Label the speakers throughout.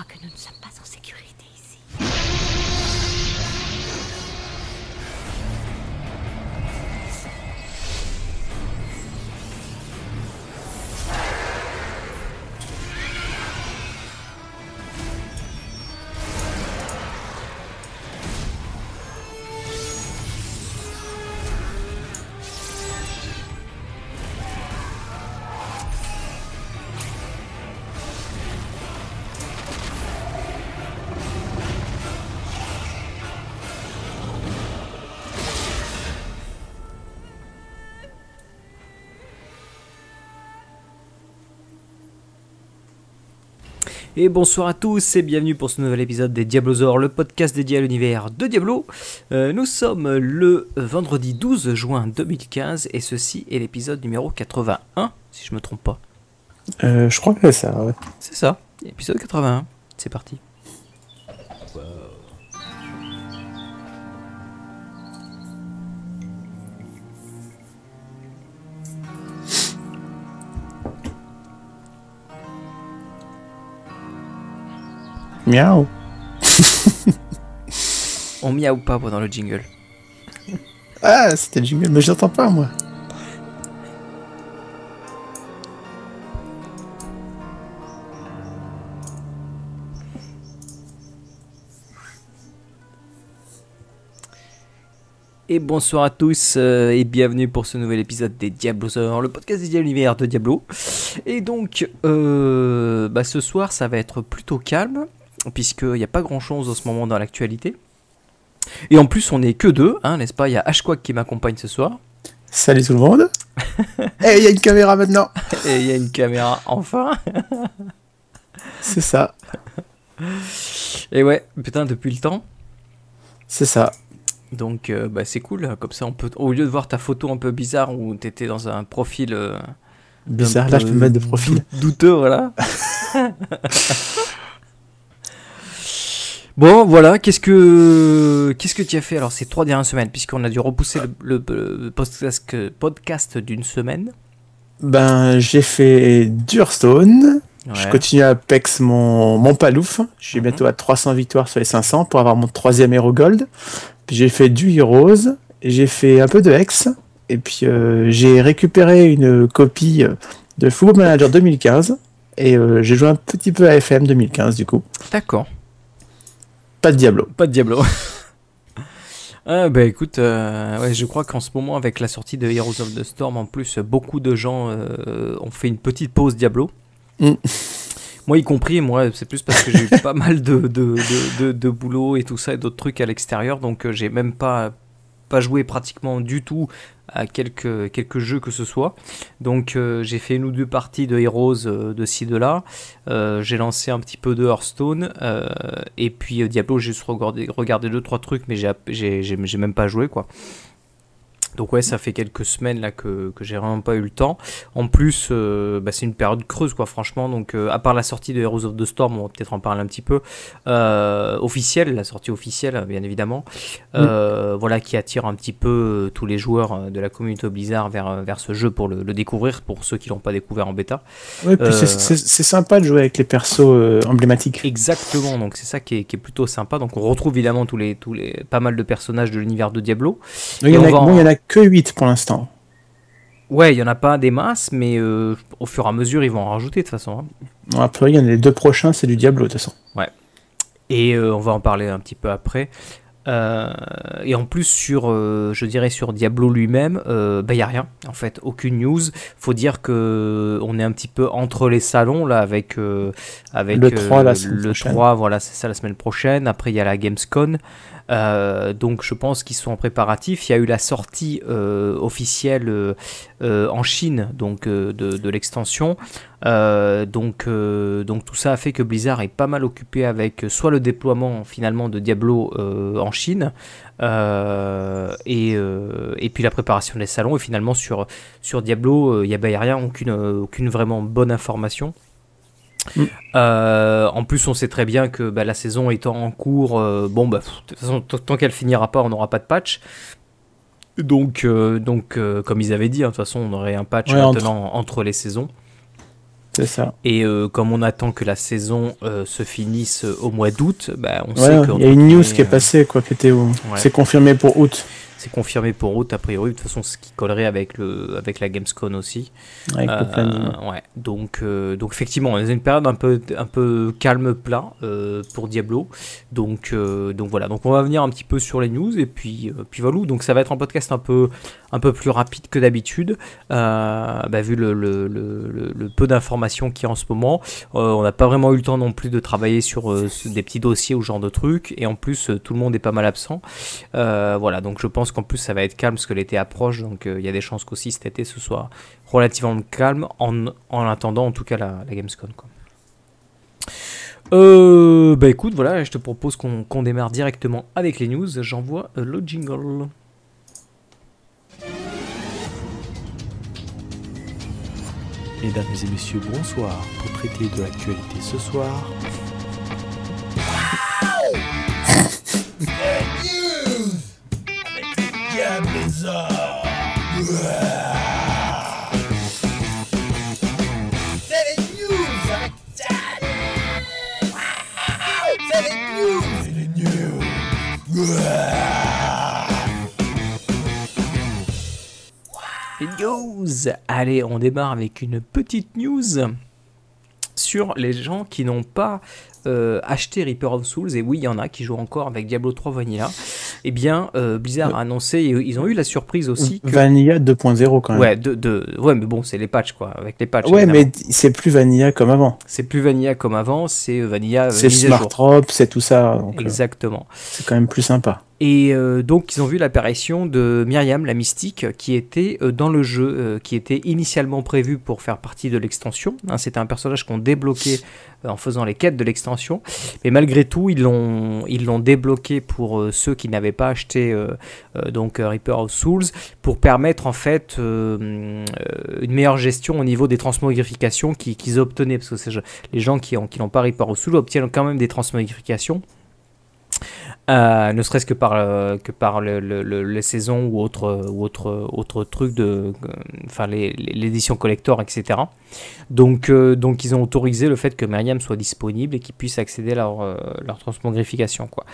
Speaker 1: Crois que nous ne sommes pas en sécurité ici.
Speaker 2: Et bonsoir à tous et bienvenue pour ce nouvel épisode des Diablosaures, le podcast dédié à l'univers de Diablo. Euh, nous sommes le vendredi 12 juin 2015 et ceci est l'épisode numéro 81, si je me trompe pas.
Speaker 3: Euh, je crois que c'est ça, ouais.
Speaker 2: C'est ça, épisode 81. C'est parti.
Speaker 3: Miaou.
Speaker 2: On miaou pas pendant le jingle.
Speaker 3: Ah, c'était le jingle, mais je l'entends pas, moi.
Speaker 2: Et bonsoir à tous euh, et bienvenue pour ce nouvel épisode des Diablosaures, le podcast à l'univers de Diablo. Et donc, euh, bah, ce soir, ça va être plutôt calme, puisqu'il n'y a pas grand-chose en ce moment dans l'actualité. Et en plus, on n'est que deux, hein, n'est-ce pas? Il y a Ashquack qui m'accompagne ce soir.
Speaker 3: Salut tout le monde. Eh, il y a une caméra maintenant.
Speaker 2: Et il y a une caméra, enfin
Speaker 3: C'est ça.
Speaker 2: Et ouais, putain, depuis le temps.
Speaker 3: C'est ça.
Speaker 2: Donc, euh, bah, c'est cool, comme ça, on peut, au lieu de voir ta photo un peu bizarre où t'étais dans un profil... euh,
Speaker 3: Bizarre.
Speaker 2: un
Speaker 3: Là, je peux
Speaker 2: peu
Speaker 3: me mettre de profil.
Speaker 2: dou- douteux, voilà. bon, voilà, qu'est-ce que qu'est-ce que tu as fait alors ces trois dernières semaines, puisqu'on a dû repousser le, le- le podcast, podcast d'une semaine.
Speaker 3: Ben, j'ai fait Durstone. Je continue à pex mon, mon palouf. Je suis
Speaker 2: Mhm.
Speaker 3: bientôt à 300 victoires sur les 500 pour avoir mon troisième Hero Gold. Puis j'ai fait du Heroes. J'ai fait un peu de Hex. Et puis euh, j'ai récupéré une copie euh, de Football Manager 2015. Et euh, j'ai joué un petit peu à FM 2015 du coup.
Speaker 2: D'accord,
Speaker 3: Pas de Diablo.
Speaker 2: pas de Diablo. Ah bah écoute, euh, ouais, je crois qu'en ce moment avec la sortie de Heroes of the Storm, en plus beaucoup de gens euh, ont fait une petite pause Diablo.
Speaker 3: Mm.
Speaker 2: Moi y compris, moi c'est plus parce que j'ai eu pas mal de, de, de, de- de boulot et tout ça et d'autres trucs à l'extérieur, donc euh, j'ai même pas, pas joué pratiquement du tout à quelques, quelques jeux que ce soit. Donc euh, j'ai fait une ou deux parties de Heroes euh, de ci de là, Euh, j'ai lancé un petit peu de Hearthstone, et puis Diablo j'ai juste regardé, regardé deux trois trucs, mais j'ai même pas joué quoi. Donc ouais, ça fait quelques semaines là que, que j'ai vraiment pas eu le temps. En plus, euh, bah, c'est une période creuse quoi, franchement. Donc euh, à part la sortie de Heroes of the Storm, on va peut-être en parler un petit peu. Euh, officielle, la sortie officielle, bien évidemment. Euh, Voilà qui attire un petit peu tous les joueurs de la communauté Blizzard vers, vers ce jeu pour le, le découvrir, pour ceux qui l'ont pas découvert en bêta.
Speaker 3: Ouais, puis c'est- sympa de jouer avec les persos emblématiques.
Speaker 2: Exactement, donc c'est ça qui est, qui est plutôt sympa. Donc on retrouve évidemment tous les, tous les, pas mal de personnages de l'univers de Diablo.
Speaker 3: Il y, en
Speaker 2: Et
Speaker 3: a,
Speaker 2: on va en-
Speaker 3: bon, il y en a que 8 pour l'instant.
Speaker 2: Ouais, il y en a pas des masses, mais euh, au fur et à mesure ils vont en rajouter de toute façon. hein.
Speaker 3: Après, il y en a les deux prochains, c'est du Diablo de toute façon.
Speaker 2: Et euh, on va en parler un petit peu après. Euh, et en plus sur, euh, je dirais sur Diablo lui-même, euh, bah y a rien en fait, aucune news. Faut dire que on est un petit peu entre les salons là avec avec
Speaker 3: Le 3 la semaine
Speaker 2: le
Speaker 3: prochaine.
Speaker 2: 3, voilà c'est ça la semaine prochaine. Après il y a la Gamescom. Euh, donc je pense qu'ils sont en préparatif. Il y a eu la sortie euh, officielle euh, en Chine donc de, l'extension. Donc, donc tout ça a fait que Blizzard est pas mal occupé avec soit le déploiement finalement de Diablo en Chine et, puis la préparation des salons et finalement sur, sur Diablo il n'y a, bah, y a rien, aucune, aucune vraiment bonne information.
Speaker 3: Mm.
Speaker 2: Euh, en plus, on sait très bien que bah, la saison étant en cours, euh, bon, bah, pff, de toute façon, tant qu'elle finira pas, on n'aura pas de patch. Donc, euh, donc comme ils avaient dit, hein, de toute façon, on aurait un patch
Speaker 3: Ouais,
Speaker 2: maintenant entre les saisons.
Speaker 3: C'est ça.
Speaker 2: Et comme on attend que la saison se finisse au mois d'août, bah, on
Speaker 3: Ouais,
Speaker 2: sait
Speaker 3: il y a une news qui est passée, quoi, qui était au-
Speaker 2: Ouais.
Speaker 3: C'est confirmé pour août,
Speaker 2: C'est confirmé pour août a priori. De toute façon, ce qui collerait avec le avec la Gamescom aussi.
Speaker 3: avec
Speaker 2: Euh,
Speaker 3: le
Speaker 2: ouais. Donc donc donc effectivement, on est dans une période un peu un peu calme plat euh, pour Diablo. Donc euh, donc voilà. Donc on va venir un petit peu sur les news et puis euh, puis voilà. Donc ça va être un podcast un peu un peu plus rapide que d'habitude, euh, bah, vu le, le, le, le- le peu d'informations qu'il y a en ce moment. Euh, on n'a pas vraiment eu le temps non plus de travailler sur euh, des petits dossiers ou genre de trucs. Et en plus, euh, tout le monde est pas mal absent. Euh, voilà, donc je pense qu'en plus ça va être calme parce que l'été approche. Donc euh, il y a des chances qu'aussi cet été ce soit relativement calme en, en attendant en tout cas la, la Gamescom. Quoi. Euh, bah écoute, voilà, je te propose qu'on qu'on démarre directement avec les news. J'envoie euh, le jingle.
Speaker 4: Mesdames et messieurs, bonsoir. Pour traiter de l'actualité ce soir,
Speaker 5: Les news
Speaker 2: Allez, on démarre avec une petite news. Sur les gens qui n'ont pas euh, acheté Reaper of Souls, et oui, il y en a qui jouent encore avec Diablo 3 Vanilla. Eh bien, euh, Blizzard a annoncé, et ils ont eu la surprise aussi que...
Speaker 3: Vanilla 2.0 quand même.
Speaker 2: Ouais, de, de- ouais, mais bon, c'est les patchs, quoi, avec les patchs.
Speaker 3: Ouais,
Speaker 2: évidemment.
Speaker 3: mais c'est plus Vanilla comme avant.
Speaker 2: C'est plus Vanilla comme avant, c'est euh, Vanilla euh,
Speaker 3: C'est Smart. Drop, c'est tout ça. donc, euh,
Speaker 2: Exactement.
Speaker 3: c'est quand même plus sympa.
Speaker 2: Et euh, donc, ils ont vu l'apparition de Myriam, la mystique, qui était euh, dans le jeu, euh, qui était initialement prévu pour faire partie de l'extension. Hein, C'était un personnage qu'on débloquait en faisant les quêtes de l'extension. Mais malgré tout, ils l'ont ils l'ont débloqué pour ceux qui n'avaient pas acheté donc Reaper of Souls, pour permettre en fait une meilleure gestion au niveau des transmogrifications qui- qu'ils obtenaient. Parce que les gens qui n'ont qui pas Reaper of Souls obtiennent quand même des transmogrifications. Euh, ne serait-ce que par, euh, que le- le- le- les saisons ou autres autre, autre trucs de euh, enfin l'édition collector etc donc euh, donc ils ont autorisé le fait que Myriam soit disponible et qu'ils puissent accéder à leur, euh, leur transmogrification quoi.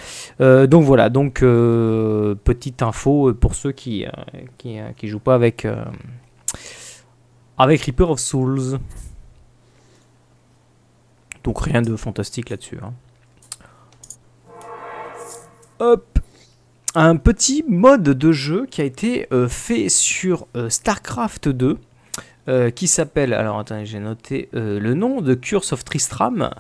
Speaker 2: Euh, donc voilà. Donc euh, petite info pour ceux qui euh, qui, euh, jouent pas avec euh, avec Reaper of Souls. Donc rien de fantastique là-dessus hein. Un petit mode de jeu qui a été euh, fait sur euh, StarCraft 2. euh, qui s'appelle, alors attendez, j'ai noté le nom de Curse of Tristram.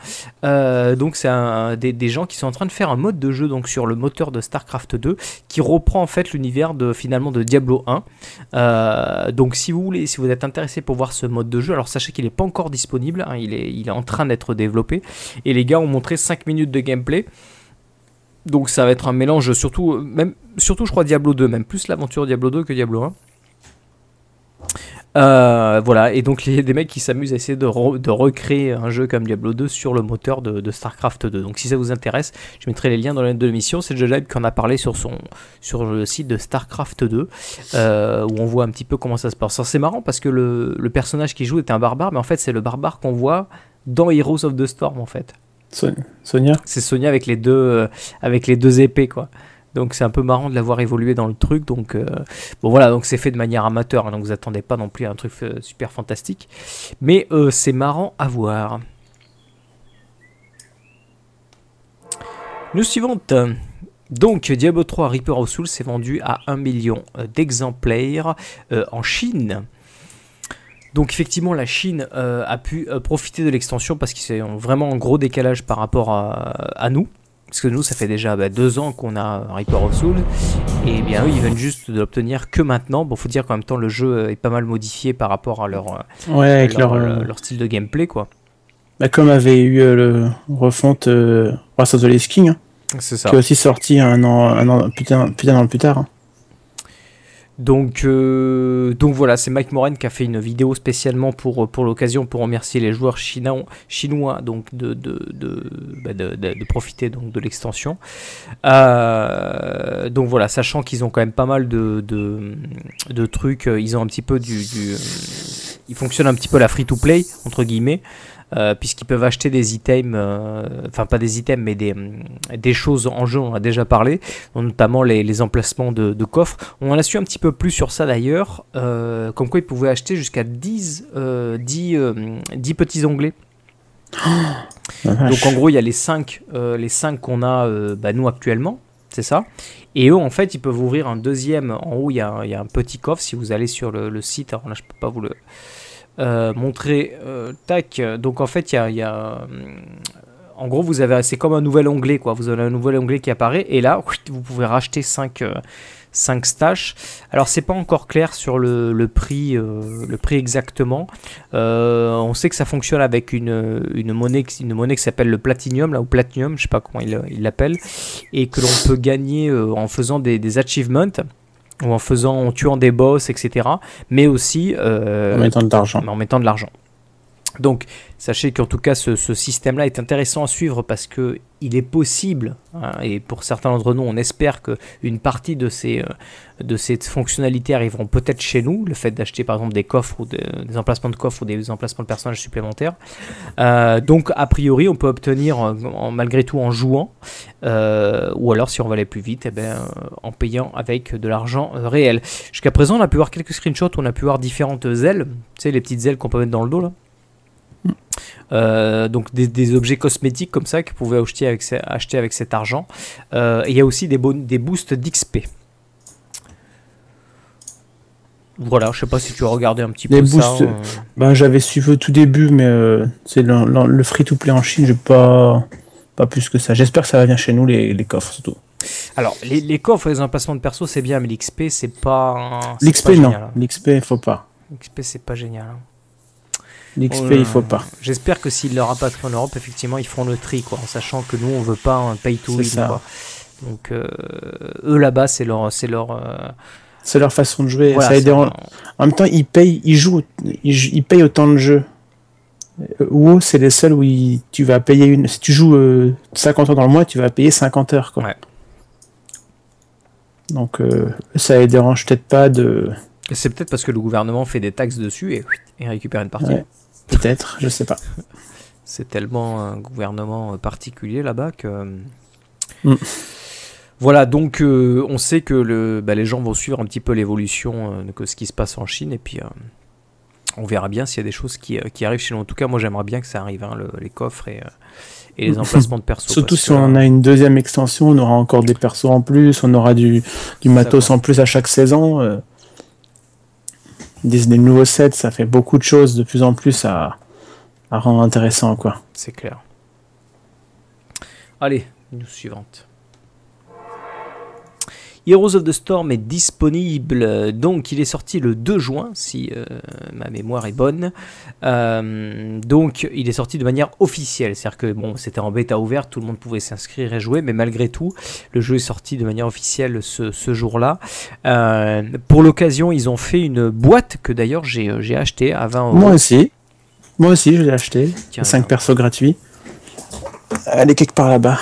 Speaker 2: Donc c'est des, gens qui sont en train de faire un mode de jeu donc sur le moteur de StarCraft 2 qui reprend en fait l'univers de finalement de Diablo 1. Euh, donc si vous voulez, si vous êtes intéressé pour voir ce mode de jeu, alors sachez qu'il n'est pas encore disponible, hein, il, est, il est en train d'être développé et les gars ont montré 5 minutes de gameplay. Donc ça va être un mélange surtout, euh, même, surtout je crois Diablo 2, même plus l'aventure Diablo 2 que Diablo 1. Euh, voilà, et donc il y a des mecs qui s'amusent à essayer de, re- de recréer un jeu comme Diablo 2 sur le moteur de, StarCraft 2. Donc si ça vous intéresse, je mettrai les liens dans la note de l'émission. C'est Joe Live qui en a parlé sur, son, le site de StarCraft 2, euh, où on voit un petit peu comment ça se passe. C'est marrant parce que le, le personnage qui joue est un barbare, mais en fait c'est le barbare qu'on voit dans Heroes of the Storm en fait.
Speaker 3: So- Sonia?
Speaker 2: C'est Sonia avec les deux, euh, avec les deux épées, quoi. Donc c'est un peu marrant de l'avoir évolué dans le truc. Donc euh, bon voilà, donc c'est fait de manière amateur, hein, donc vous attendez pas non plus à un truc euh, super fantastique, mais c'est marrant à voir. News suivante. Donc Diablo 3 Reaper of Souls s'est vendu à 1 million d'exemplaires en Chine. Donc effectivement, la Chine euh, a pu euh, profiter de l'extension parce qu'ils ont vraiment un gros décalage par rapport à, à nous. Parce que nous, ça fait déjà bah, deux ans qu'on a Reaper of Souls. Et bien eux, ils viennent juste de l'obtenir que maintenant. Bon, faut dire qu'en même temps, le jeu est pas mal modifié par rapport à leur, euh,
Speaker 3: Ouais, avec
Speaker 2: leur,
Speaker 3: leur,
Speaker 2: leur style de gameplay, quoi.
Speaker 3: bah, comme avait eu le refonte Wrath of the King, hein,
Speaker 2: C'est ça.
Speaker 3: qui est aussi sorti un an, un an, plus tard.
Speaker 2: Donc, euh, donc voilà, c'est Mike Moran qui a fait une vidéo spécialement pour, pour l'occasion pour remercier les joueurs chinois, donc de, de, de, bah, de- de- de profiter donc de l'extension. Euh, donc voilà, sachant qu'ils ont quand même pas mal de, de, trucs, euh, ils ont un petit peu du, du, ils fonctionnent un petit peu la free-to-play, entre guillemets, puisqu'ils peuvent acheter des items, euh, enfin pas des items, mais des, des choses en jeu, on a déjà parlé, notamment les, les emplacements de, de coffres. On en a su un petit peu plus sur ça d'ailleurs, euh, comme quoi ils pouvaient acheter jusqu'à 10, euh, 10, euh, 10 petits onglets.
Speaker 3: Vache.
Speaker 2: Donc en gros, il y a les 5 les cinq qu'on a euh, bah, nous actuellement, c'est ça. Et eux, en fait, ils peuvent ouvrir un deuxième. En haut, il y a, un- il y a un petit coffre. Si vous allez sur le, le site, alors là, je peux pas vous le euh, montrer. euh, tac. Donc en fait, il y a, hum, en gros, vous avez, c'est comme un nouvel onglet, quoi. Vous avez un nouvel onglet qui apparaît, et là, vous pouvez racheter 5 5 stash. Alors c'est pas encore clair sur le, prix, euh, le prix exactement. Euh, on sait que ça fonctionne avec une, une monnaie, une monnaie qui s'appelle le Platinum, là, ou Platinum, je sais pas comment il l'appelle, et que l'on peut gagner euh, en faisant des achievements ou en faisant, en tuant des boss, etc. Mais aussi euh,
Speaker 3: En mettant de l'argent.
Speaker 2: en mettant de l'argent. Donc, sachez qu'en tout cas, ce, système-là est intéressant à suivre parce que il est possible, hein, et pour certains d'entre nous, on espère que une partie de ces, euh, de fonctionnalités arriveront peut-être chez nous. Le fait d'acheter par exemple des coffres ou de- des emplacements de coffres ou des emplacements de personnages supplémentaires. Euh, donc, a priori, on peut obtenir en- malgré tout en jouant, euh, ou alors si on va aller plus vite, eh ben, en payant avec de l'argent réel. Jusqu'à présent, on a pu voir quelques screenshots, on a pu voir différentes ailes, tu sais, les petites ailes qu'on peut mettre dans le dos là. Euh, donc des, des objets cosmétiques comme ça que vous pouvez acheter avec, ce- acheter avec cet argent. Euh, et il y a aussi des, boosts d'XP. Voilà, je sais pas si tu as regardé un petit
Speaker 3: Des
Speaker 2: peu ça.
Speaker 3: boosts,
Speaker 2: euh.
Speaker 3: Ben, j'avais suivi au tout début, mais euh, c'est le, le- le free-to-play en Chine, j'ai pas, pas plus que ça. J'espère que ça va venir chez nous, les, les coffres surtout.
Speaker 2: Alors, les, les coffres et les emplacements de perso, c'est bien, mais l'XP, c'est pas.
Speaker 3: L'XP, non.
Speaker 2: hein.
Speaker 3: L'XP, il faut pas.
Speaker 2: L'XP, c'est pas génial. hein.
Speaker 3: L'XP,
Speaker 2: Oh
Speaker 3: il faut pas.
Speaker 2: J'espère que s'ils le rapatrient en Europe, effectivement, ils feront le tri, quoi, en sachant que nous, on veut pas un pay to win, quoi. Donc, euh, eux là-bas, c'est leur, c'est leur. euh,
Speaker 3: C'est leur façon de jouer.
Speaker 2: voilà,
Speaker 3: ça
Speaker 2: leur-
Speaker 3: En même temps, ils payent, ils jouent, ils, payent autant de jeux. Euh, WoW, c'est les seuls où ils- tu vas payer une. Si tu joues euh, 50 heures dans le mois, tu vas payer 50 heures. Quoi.
Speaker 2: Ouais.
Speaker 3: Donc, euh, ça les dérange peut-être pas de.
Speaker 2: C'est peut-être parce que le gouvernement fait des taxes dessus et, et récupère une partie.
Speaker 3: Ouais. Peut-être, je sais pas.
Speaker 2: C'est tellement un gouvernement euh, particulier là-bas que. euh,
Speaker 3: Mm.
Speaker 2: Voilà, donc euh, on sait que le, bah, les gens vont suivre un petit peu l'évolution euh, de ce qui se passe en Chine et puis euh, on verra bien s'il y a des choses qui, qui arrivent chez nous. En tout cas, moi j'aimerais bien que ça arrive, hein, le- les coffres et, et les emplacements de perso.
Speaker 3: Surtout si
Speaker 2: que,
Speaker 3: on a une deuxième extension, on aura encore des persos en plus, on aura du, du matos
Speaker 2: va.
Speaker 3: en plus à chaque saison. Des, des nouveaux sets, ça fait beaucoup de choses de plus en plus à, à rendre intéressant. quoi.
Speaker 2: C'est clair. Allez, news suivante. Heroes of the Storm est disponible, donc il est sorti le 2 juin, si euh, ma mémoire est bonne. Euh, donc il est sorti de manière officielle, c'est-à-dire que bon, c'était en bêta ouverte, tout le monde pouvait s'inscrire et jouer, mais malgré tout, le jeu est sorti de manière officielle ce, ce jour-là. Euh, pour l'occasion, ils ont fait une boîte que d'ailleurs j'ai euh, j'ai acheté à 20 euros.
Speaker 3: Moi aussi. Moi aussi, je l'ai acheté.
Speaker 2: Tiens,
Speaker 3: 5
Speaker 2: alors.
Speaker 3: persos gratuits. Elle est quelque part là-bas.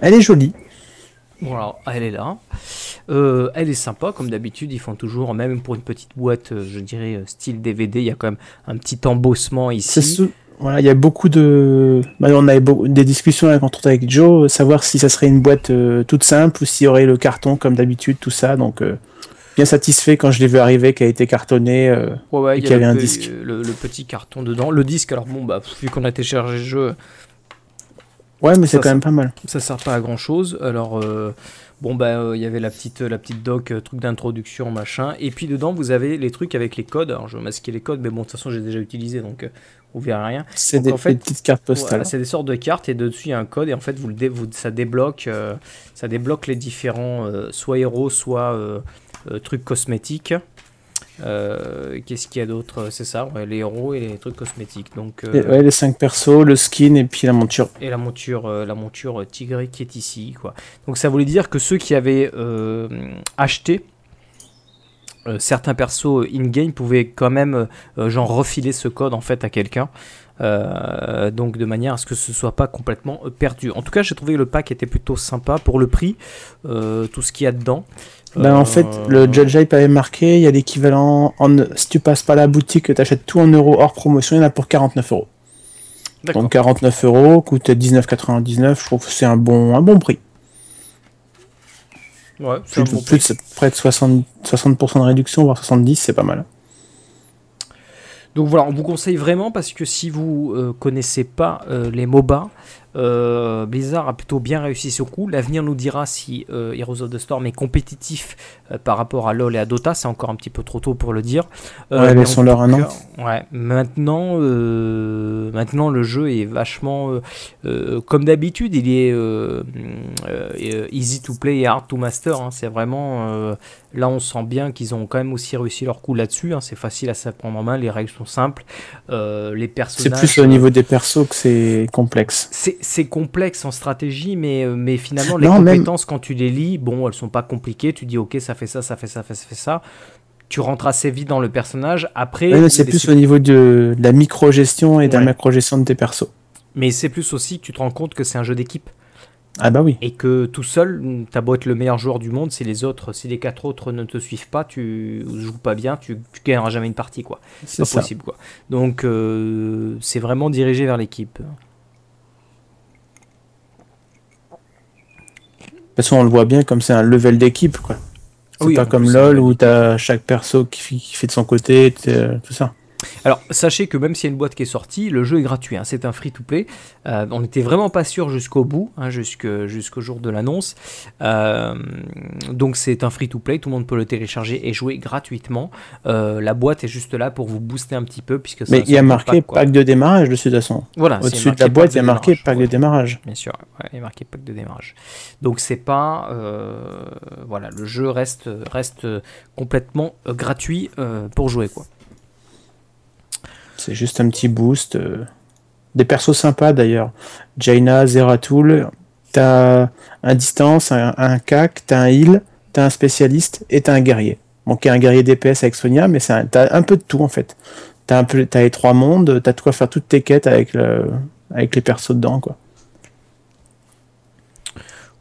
Speaker 3: Elle est jolie.
Speaker 2: Voilà, elle est là. Euh, elle est sympa, comme d'habitude. Ils font toujours, même pour une petite boîte, euh, je dirais euh, style DVD, il y a quand même un petit embossement ici.
Speaker 3: sou- Voilà, il y a beaucoup de. bah, on avait beau- des discussions avec, entre avec Joe, savoir si ça serait une boîte euh, toute simple ou s'il y aurait le carton comme d'habitude, tout ça. Donc, euh, bien satisfait quand je l'ai vu arriver, qui a été cartonné.
Speaker 2: Ouais, ouais,
Speaker 3: Et
Speaker 2: y
Speaker 3: qu'il y
Speaker 2: a
Speaker 3: avait un disque.
Speaker 2: Le, le petit carton dedans. Le disque, alors bon, bah, vu qu'on a téléchargé le jeu,
Speaker 3: Ouais, mais c'est quand même pas mal.
Speaker 2: ça sert pas à grand chose. Alors, euh, bon, bah, euh, il y avait la petite, la petite doc, euh, truc d'introduction, machin. Et puis dedans, vous avez les trucs avec les codes. Alors, je vais masquer les codes, mais bon, de toute façon, j'ai déjà utilisé, donc vous verrez rien.
Speaker 3: C'est des,
Speaker 2: en fait,
Speaker 3: des petites cartes postales.
Speaker 2: Voilà, c'est des sortes de cartes et dessus il y a un code et en fait vous le dé- vous- ça débloque ça débloque les différents soit héros soit trucs cosmétiques. Euh, Qu'est-ce qu'il y a d'autre? C'est ça, ouais, les héros et les trucs cosmétiques. Donc euh,
Speaker 3: ouais, les 5 persos, le skin et puis la monture.
Speaker 2: et la monture, euh, la monture tigré qui est ici, quoi. Donc ça voulait dire que ceux qui avaient euh, acheté euh, certains persos in-game pouvaient quand même euh, genre refiler ce code en fait à quelqu'un. Euh, donc de manière à ce que ce soit pas complètement euh, perdu. En tout cas, j'ai trouvé que le pack était plutôt sympa pour le prix, euh, tout ce qu'il y a dedans.
Speaker 3: Ben, en fait,
Speaker 2: Euh,
Speaker 3: le Judge Hype avait marqué, il y a l'équivalent, en, si tu passes pas la boutique, que tu achètes tout en euros hors promotion, il y en a pour 49 euros. Donc 49 euros, coûte 19,99, je trouve que c'est un bon, un bon prix.
Speaker 2: Ouais, c'est
Speaker 3: Plus,
Speaker 2: un bon
Speaker 3: plus
Speaker 2: prix.
Speaker 3: de, près de 60%, 60% de réduction, voire 70, c'est pas mal.
Speaker 2: Donc voilà, on vous conseille vraiment parce que si vous euh, connaissez pas euh, les MOBA, euh, Blizzard a plutôt bien réussi ce coup. L'avenir nous dira si euh, Heroes of the Storm est compétitif euh, par rapport à LoL et à Dota. C'est encore un petit peu trop tôt pour le dire.
Speaker 3: Ouais, laissons-leur un an.
Speaker 2: Ouais, maintenant, maintenant le jeu est vachement comme d'habitude. Il est easy to play et hard to master. hein. C'est vraiment là, on sent bien qu'ils ont quand même aussi réussi leur coup là-dessus. hein. C'est facile à se prendre en main. Les règles sont simples. Les
Speaker 3: C'est
Speaker 2: personnages.
Speaker 3: plus au niveau des persos que c'est complexe.
Speaker 2: C'est c'est complexe en stratégie, mais, euh, mais finalement, les
Speaker 3: Non, même-
Speaker 2: compétences, quand tu les lis, bon, elles sont pas compliquées. Tu dis, ok, ça fait ça, ça fait ça, ça fait ça. Tu rentres assez vite dans le personnage. Après,
Speaker 3: Ouais, c'est plus au niveau de, de la micro-gestion et de la macro-gestion de tes persos.
Speaker 2: mais c'est plus aussi que tu te rends compte que c'est un jeu d'équipe.
Speaker 3: Ah bah oui.
Speaker 2: Et que tout seul, t'as beau être le meilleur joueur du monde, si les autres, si les quatre autres ne te suivent pas, tu joues pas bien, tu, tu gagneras jamais une partie, quoi.
Speaker 3: C'est
Speaker 2: pas
Speaker 3: ça.
Speaker 2: possible, quoi. Donc, euh, c'est vraiment dirigé vers l'équipe.
Speaker 3: De toute façon, on le voit bien comme c'est un level d'équipe, quoi. C'est
Speaker 2: Oui,
Speaker 3: pas comme LoL où t'as chaque perso qui, fait- qui fait de son côté, t'es- tout ça.
Speaker 2: Alors, sachez que même s'il y a une boîte qui est sortie, le jeu est gratuit. hein, c'est un free-to-play. Euh, on n'était vraiment pas sûr jusqu'au bout, hein, jusqu'au jour de l'annonce. Euh, donc, c'est un free-to-play. Tout le monde peut le télécharger et jouer gratuitement. Euh, la boîte est juste là pour vous booster un petit peu. Puisque
Speaker 3: Mais il y a marqué
Speaker 2: pack,
Speaker 3: de démarrage dessus de toute façon.
Speaker 2: Voilà,
Speaker 3: Au-dessus de la boîte, il y a marqué pack de démarrage.
Speaker 2: Bien sûr, ouais, il est marqué pack de démarrage. Donc c'est pas, voilà, le jeu reste reste complètement gratuit pour jouer quoi.
Speaker 3: C'est juste un petit boost. euh. Des persos sympas d'ailleurs. Jaina, Zeratul, t'as un distance, un, cac, t'as un heal, t'as un spécialiste et t'as un guerrier. Bon, qui est un guerrier DPS avec Sonia, mais t'as un peu de tout en fait. T'as les trois mondes, t'as de quoi faire toutes tes quêtes avec le, avec les persos dedans.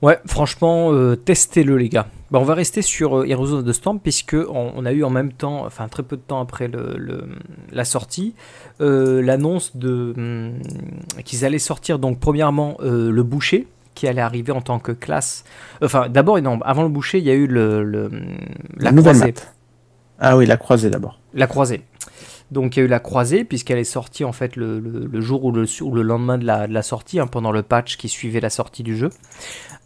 Speaker 2: Ouais, franchement, euh, testez-le les gars. Bah, on va rester sur euh, Heroes of the Storm puisque on, on a eu en même temps, enfin très peu de temps après le, le- la sortie, euh, l'annonce de hum, qu'ils allaient sortir donc premièrement euh, le boucher qui allait arriver en tant que classe. Enfin d'abord non, avant le boucher il y a eu le, le- la
Speaker 3: nouvelle
Speaker 2: croisée.
Speaker 3: map. Ah oui, la croisée d'abord.
Speaker 2: La croisée. Donc il y a eu la croisée, puisqu'elle est sortie en fait le, le- le jour ou le, ou le lendemain de la, de la sortie, hein, pendant le patch qui suivait la sortie du jeu.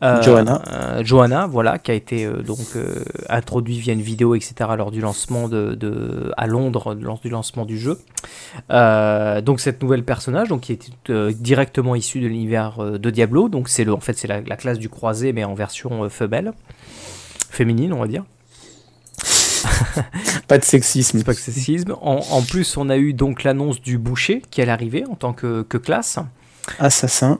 Speaker 2: Euh,
Speaker 3: Johanna.
Speaker 2: euh, Johanna, voilà, qui a été euh, donc euh, introduit via une vidéo, etc., lors du lancement de, de- à Londres, lors du lancement du jeu. Donc cette nouvelle personnage, donc qui est directement issu de l'univers de Diablo, donc c'est le, en fait c'est la, la classe du croisé, mais en version femelle, féminine, on va dire.
Speaker 3: Pas de sexisme.
Speaker 2: Pas c'est sexisme. En, en plus, on a eu donc l'annonce du boucher qui allait arriver en tant que, que classe.
Speaker 3: Assassin.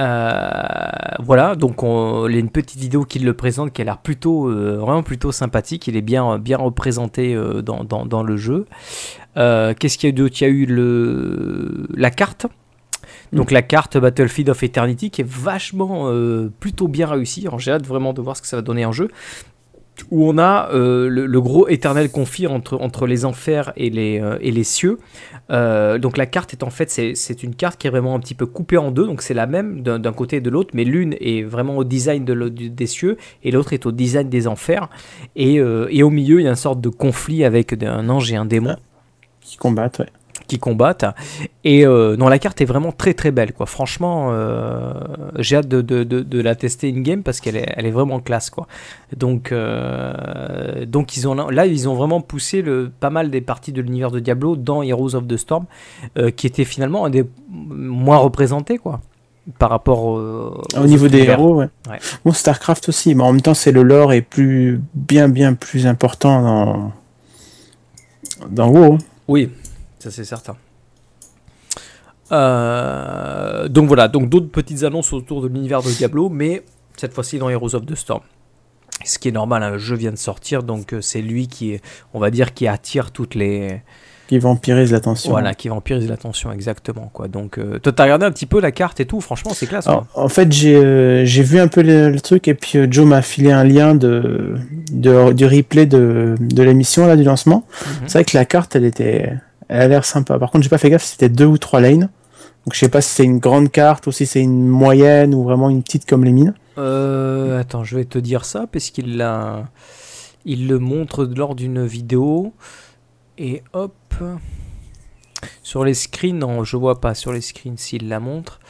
Speaker 2: Euh, voilà, donc on, il y a une petite vidéo qui le présente qui a l'air plutôt, euh, vraiment plutôt sympathique. Il est bien, bien représenté euh, dans, dans, dans le jeu. Qu'est-ce qu'il y a eu d'autre? Il y a eu le, la carte. Donc la carte Battlefield of Eternity qui est vachement plutôt bien réussie. J'ai hâte vraiment de voir ce que ça va donner en jeu. Où on a euh, le, gros éternel conflit entre, entre les enfers et les, euh, et les cieux. Euh, donc la carte est en fait, c'est une carte qui est vraiment un petit peu coupée en deux. Donc c'est la même d'un côté et de l'autre, mais l'une est vraiment au design de des cieux et l'autre est au design des enfers. Et, et au milieu, il y a une sorte de conflit avec un ange et un démon
Speaker 3: Qui combattent.
Speaker 2: Qui combattent. Et euh, non, la carte est vraiment très très belle, quoi. Franchement, euh, j'ai hâte de, de, de, de la tester in game parce qu'elle est, elle est vraiment classe, quoi. Donc, euh, donc ils ont là, ils ont vraiment poussé le, pas mal des parties de l'univers de Diablo dans Heroes of the Storm, euh, qui était finalement un des moins représentés, quoi. Par rapport au,
Speaker 3: Au niveau des héros, ouais.
Speaker 2: Ouais.
Speaker 3: Bon, Starcraft aussi, mais en même temps, c'est le lore est plus, bien, bien plus important dans, dans WoW.
Speaker 2: Oui, ça c'est certain. Euh, donc voilà, donc d'autres petites annonces autour de l'univers de Diablo, mais cette fois-ci dans Heroes of the Storm. Ce qui est normal, hein, le jeu vient de sortir, donc euh, c'est lui qui, on va dire, qui attire toutes les,
Speaker 3: Qui vampirise l'attention.
Speaker 2: voilà, qui vampirise l'attention exactement, quoi. Donc, euh, toi, t'as regardé un petit peu la carte et tout, franchement, c'est classe.
Speaker 3: Alors,
Speaker 2: quoi.
Speaker 3: en fait, j'ai euh, vu un peu le, le truc et puis euh, Joe m'a filé un lien de, de du replay de, de l'émission là du lancement.
Speaker 2: Mhm.
Speaker 3: C'est vrai que la carte, elle était, elle a l'air sympa. Par contre, j'ai pas fait gaffe, si c'était deux ou trois lanes. Donc, je sais pas si c'est une grande carte ou si c'est une moyenne ou vraiment une petite comme les mines.
Speaker 2: Euh, attends, je vais te dire ça parce qu'il l'a, il le montre lors d'une vidéo et hop, sur les screens, non, je vois pas sur les screens s'il la montre,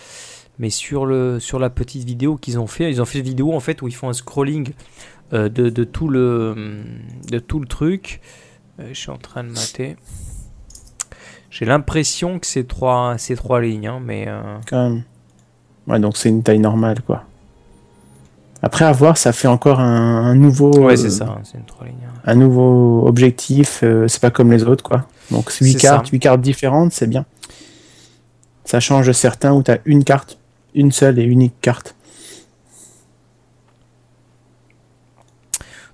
Speaker 2: mais sur le, sur la petite vidéo qu'ils ont fait, ils ont fait une vidéo en fait où ils font un scrolling euh, de, de tout le, de tout le truc. Euh, je suis en train de mater. J'ai l'impression que c'est trois, c'est trois lignes, hein, mais euh,
Speaker 3: Quand même. Ouais, donc c'est une taille normale, quoi. Après, à voir, ça fait encore un, un nouveau.
Speaker 2: ouais,
Speaker 3: euh,
Speaker 2: c'est ça, hein, c'est une trois lignes. hein.
Speaker 3: un nouveau objectif, euh, c'est pas comme les autres quoi. Donc 8
Speaker 2: C'est
Speaker 3: cartes,
Speaker 2: ça.
Speaker 3: 8 cartes différentes, c'est bien. Ça change certains où tu as une carte, une seule et unique carte.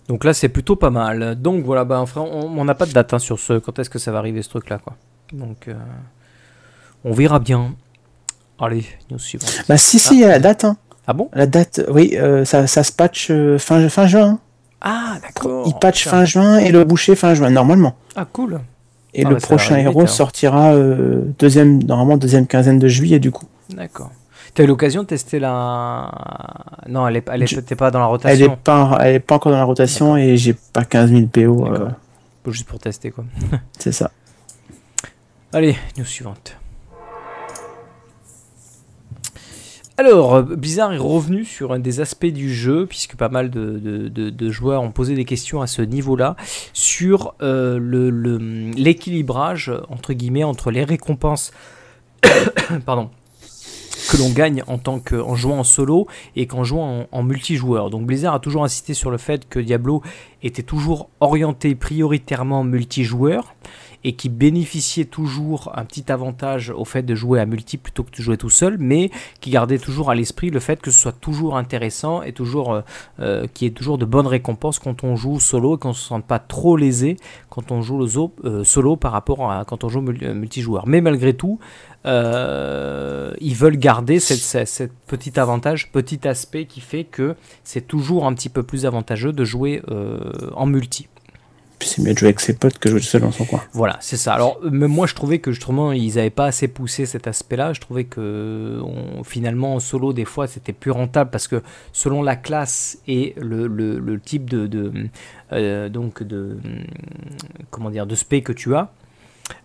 Speaker 2: Donc là, c'est plutôt pas mal. Donc voilà, bah, on n'a pas de date hein, sur ce. Quand est-ce que ça va arriver ce truc-là, quoi? Donc, euh, on verra bien. Allez, news suivante.
Speaker 3: Bah si si, il y a la date hein.
Speaker 2: Ah bon?
Speaker 3: La date, oui, euh, ça, ça se patch euh, fin, fin juin. hein.
Speaker 2: Ah, d'accord.
Speaker 3: Il patch fin juin et le boucher fin juin normalement.
Speaker 2: Ah, cool.
Speaker 3: Et
Speaker 2: Ah
Speaker 3: le
Speaker 2: bah,
Speaker 3: prochain héros
Speaker 2: vite,
Speaker 3: sortira euh, deuxième, normalement deuxième quinzaine de juillet du coup.
Speaker 2: D'accord. T'as eu l'occasion de tester la. Non, elle est, elle est
Speaker 3: Je-
Speaker 2: peut-être pas dans la
Speaker 3: Elle
Speaker 2: rotation.
Speaker 3: est pas, elle est pas encore dans la rotation et j'ai pas 15 000 PO. euh.
Speaker 2: Juste pour tester, quoi.
Speaker 3: c'est ça.
Speaker 2: Allez, news suivante. Alors, euh, Blizzard est revenu sur un des aspects du jeu, puisque pas mal de, joueurs ont posé des questions à ce niveau-là, sur euh, l'équilibrage, entre guillemets, entre les récompenses pardon, que l'on gagne en, tant que, jouant en solo et qu'en jouant en, en multijoueur. Donc Blizzard a toujours insisté sur le fait que Diablo était toujours orienté prioritairement multijoueur et qui bénéficiait toujours un petit avantage au fait de jouer à multi plutôt que de jouer tout seul, mais qui gardait toujours à l'esprit le fait que ce soit toujours intéressant et toujours euh, euh, qu'il y ait toujours de bonnes récompenses quand on joue solo et qu'on se sente pas trop lésé quand on joue le euh, solo par rapport à quand on joue mul- multijoueur. Mais malgré tout, ils veulent garder cette, petit avantage, petit aspect qui fait que c'est toujours un petit peu plus avantageux de jouer en multi.
Speaker 3: C'est mieux de jouer avec ses potes que jouer tout seul dans son coin.
Speaker 2: Voilà, c'est ça. Alors, euh, même moi, je trouvais que justement, ils n'avaient pas assez poussé cet aspect-là. Je trouvais que on- finalement, en solo, des fois, c'était plus rentable parce que selon la classe et le, le- le type de, de, euh, donc de comment dire de spé que tu as,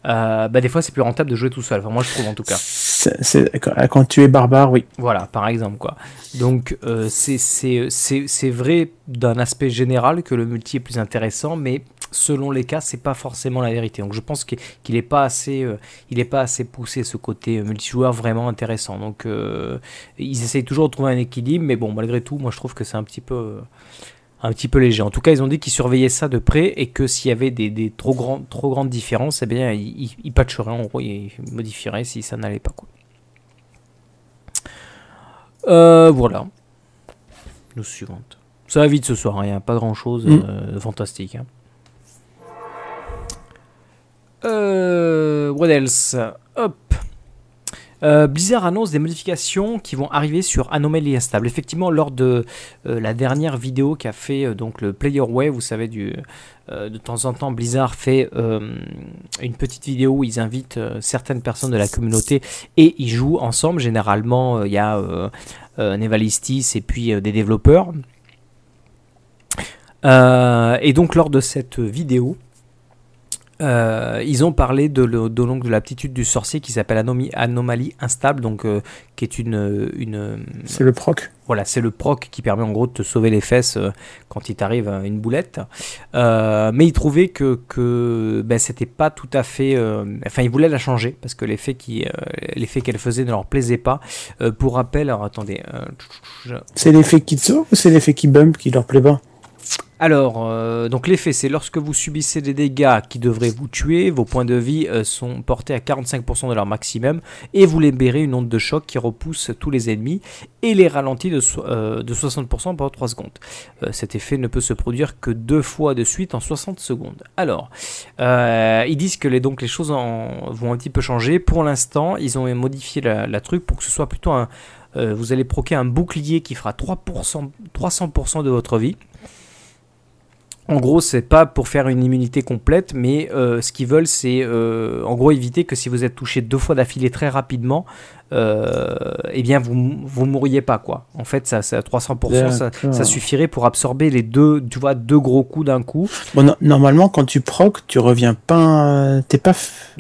Speaker 2: euh, bah, des fois, c'est plus rentable de jouer tout seul. Enfin, moi, je trouve en tout cas.
Speaker 3: C'est- quand, tu es barbare, oui.
Speaker 2: Voilà, par exemple, quoi. Donc, euh, c'est- c'est c'est- c'est vrai d'un aspect général que le multi est plus intéressant, mais selon les cas, c'est pas forcément la vérité. Donc, je pense qu'il qu'il est pas assez, euh, il est pas assez poussé ce côté euh, multijoueur vraiment intéressant. Donc, euh, ils essayent toujours de trouver un équilibre, mais bon, malgré tout, moi, je trouve que c'est un petit peu, un petit peu léger. En tout cas, ils ont dit qu'ils surveillaient ça de près et que s'il y avait des, des trop, grands, trop grandes différences, eh bien, ils, patcheraient, en gros, ils modifieraient si ça n'allait pas, quoi. Euh, voilà. Nous suivante. Ça va vite ce soir, il n'y a pas grand chose
Speaker 3: Mm.
Speaker 2: de fantastique. hein. Euh, what else? Hop. Euh, Blizzard annonce des modifications qui vont arriver sur Anomaly Instable. Effectivement, lors de euh, la dernière vidéo qu'a fait euh, donc le Player Way, vous savez, du, euh, de temps en temps, Blizzard fait une petite vidéo où ils invitent certaines personnes de la communauté et ils jouent ensemble. Généralement, il y a Nevalistis et puis des développeurs. Et donc, lors de cette vidéo, euh, ils ont parlé de, l'aptitude du sorcier qui s'appelle anomalie instable, donc euh, qui est une, une
Speaker 3: C'est le proc.
Speaker 2: voilà, c'est le proc qui permet en gros de te sauver les fesses euh, quand il t'arrive une boulette. Mais ils trouvaient que, que ben, c'était pas tout à fait. enfin, ils voulaient la changer parce que l'effet qu'elle faisait ne leur plaisait pas. Pour rappel, alors attendez. je-
Speaker 3: C'est l'effet qui te sauve ou c'est l'effet qui bump qui leur plaît pas?
Speaker 2: Alors, euh, donc l'effet, c'est lorsque vous subissez des dégâts qui devraient vous tuer, vos points de vie euh, sont portés à 45% de leur maximum et vous libérez une onde de choc qui repousse tous les ennemis et les ralentit de, so- euh, de 60% pendant 3 secondes. Cet effet ne peut se produire que deux fois de suite en 60 secondes. Alors, ils disent que les, donc, les choses vont un petit peu changer. Pour l'instant, ils ont modifié la, truc pour que ce soit plutôt un... vous allez proquer un bouclier qui fera 3%, 300% de votre vie. En gros, c'est pas pour faire une immunité complète, mais euh, ce qu'ils veulent, c'est euh, en gros éviter que si vous êtes touché deux fois d'affilée très rapidement, euh, eh bien vous vous mourriez pas quoi. En fait, ça, ça 300%, ça, suffirait pour absorber les deux, tu vois, deux gros coups d'un coup.
Speaker 3: Bon, no- normalement, quand tu procs, tu reviens pas. T'es pas.